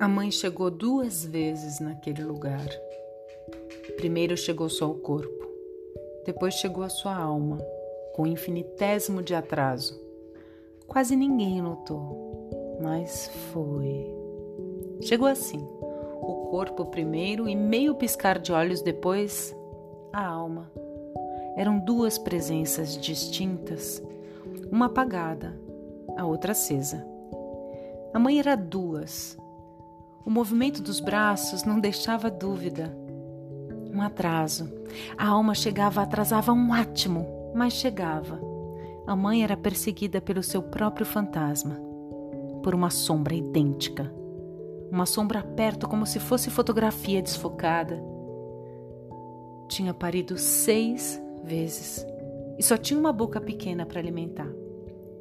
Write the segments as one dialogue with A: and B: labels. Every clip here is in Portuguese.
A: A mãe chegou duas vezes naquele lugar. Primeiro chegou só o corpo, depois chegou a sua alma, com infinitésimo de atraso. Quase ninguém notou, mas foi. Chegou assim: o corpo primeiro e meio piscar de olhos depois, a alma. Eram duas presenças distintas, uma apagada, a outra acesa. A mãe era duas o movimento dos braços não deixava dúvida. Um atraso. A alma chegava, atrasava um átimo, mas chegava. A mãe era perseguida pelo seu próprio fantasma, por uma sombra idêntica. Uma sombra perto, como se fosse fotografia desfocada. Tinha parido seis vezes e só tinha uma boca pequena para alimentar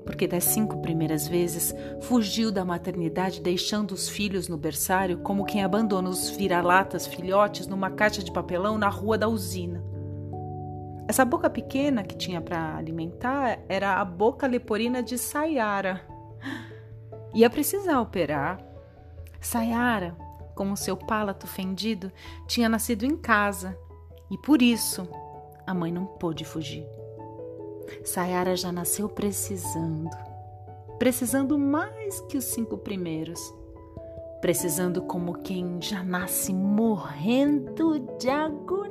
A: porque das cinco primeiras vezes fugiu da maternidade deixando os filhos no berçário como quem abandona os vira-latas filhotes numa caixa de papelão na rua da usina. Essa boca pequena que tinha para alimentar era a boca leporina de Sayara. Ia precisar operar. Sayara, com o seu palato fendido, tinha nascido em casa e por isso a mãe não pôde fugir. Sayara já nasceu precisando, precisando mais que os cinco primeiros, precisando como quem já nasce morrendo de agonia.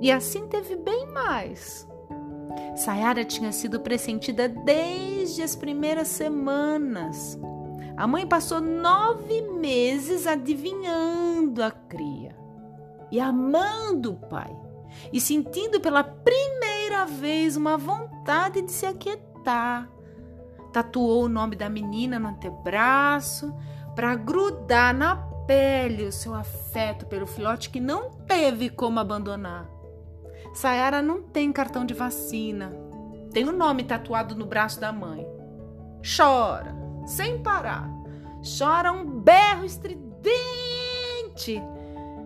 A: E assim teve bem mais. Sayara tinha sido pressentida desde as primeiras semanas. A mãe passou nove meses adivinhando a cria e amando o pai e sentindo pela primeira vez uma vontade de se aquietar. Tatuou o nome da menina no antebraço para grudar na pele o seu afeto pelo filhote que não teve como abandonar. Sayara não tem cartão de vacina. Tem o nome tatuado no braço da mãe. Chora, sem parar. Chora um berro estridente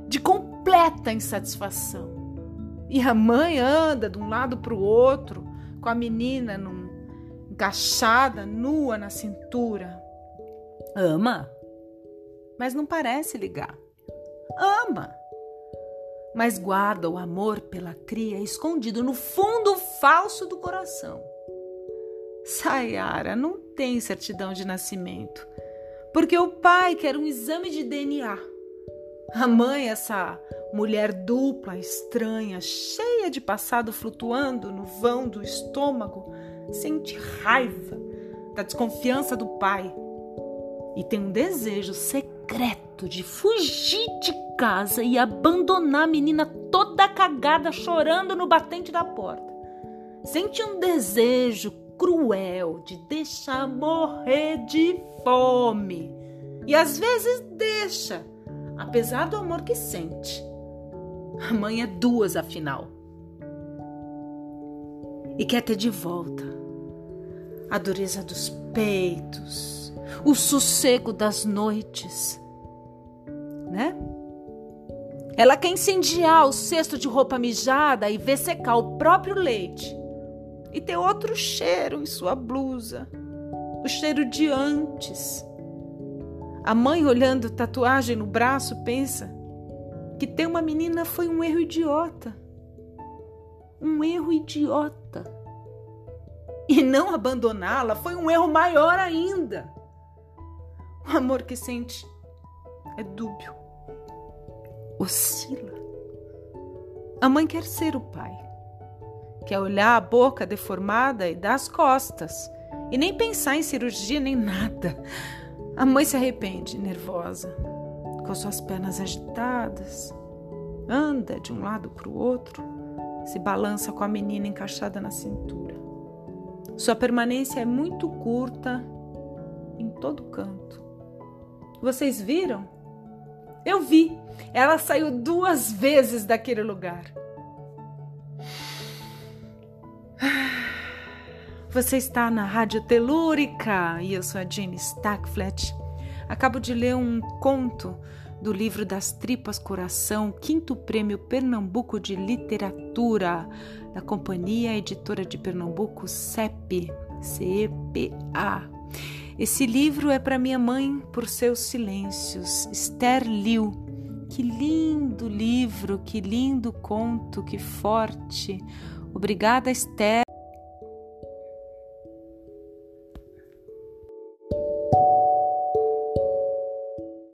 A: de completa insatisfação. E a mãe anda de um lado para o outro, com a menina num, encaixada, nua na cintura. Ama, mas não parece ligar. Ama, mas guarda o amor pela cria escondido no fundo falso do coração. Sayara não tem certidão de nascimento, porque o pai quer um exame de DNA. A mãe, essa mulher dupla, estranha, cheia de passado flutuando no vão do estômago, sente raiva da desconfiança do pai e tem um desejo secreto de fugir de casa e abandonar a menina toda cagada chorando no batente da porta. Sente um desejo cruel de deixar morrer de fome. E às vezes deixa, apesar do amor que sente. A mãe é duas, afinal. E quer ter de volta a dureza dos peitos, o sossego das noites, né? Ela quer incendiar o cesto de roupa mijada e ver secar o próprio leite. E ter outro cheiro em sua blusa, o cheiro de antes. A mãe, olhando tatuagem no braço, pensa: que ter uma menina foi um erro idiota. Um erro idiota. E não abandoná-la foi um erro maior ainda. O amor que sente é dúbio, oscila. A mãe quer ser o pai, quer olhar a boca deformada e dar as costas, e nem pensar em cirurgia nem nada. A mãe se arrepende, nervosa com suas pernas agitadas, anda de um lado para o outro, se balança com a menina encaixada na cintura. Sua permanência é muito curta em todo canto. Vocês viram? Eu vi. Ela saiu duas vezes daquele lugar. Você está na Rádio Telúrica e eu sou a Jane Stackflat. Acabo de ler um conto do livro Das Tripas Coração, quinto prêmio Pernambuco de Literatura, da Companhia Editora de Pernambuco, CEP, CEPA. Esse livro é para minha mãe por seus silêncios. Esther Liu. Que lindo livro, que lindo conto, que forte. Obrigada, Esther.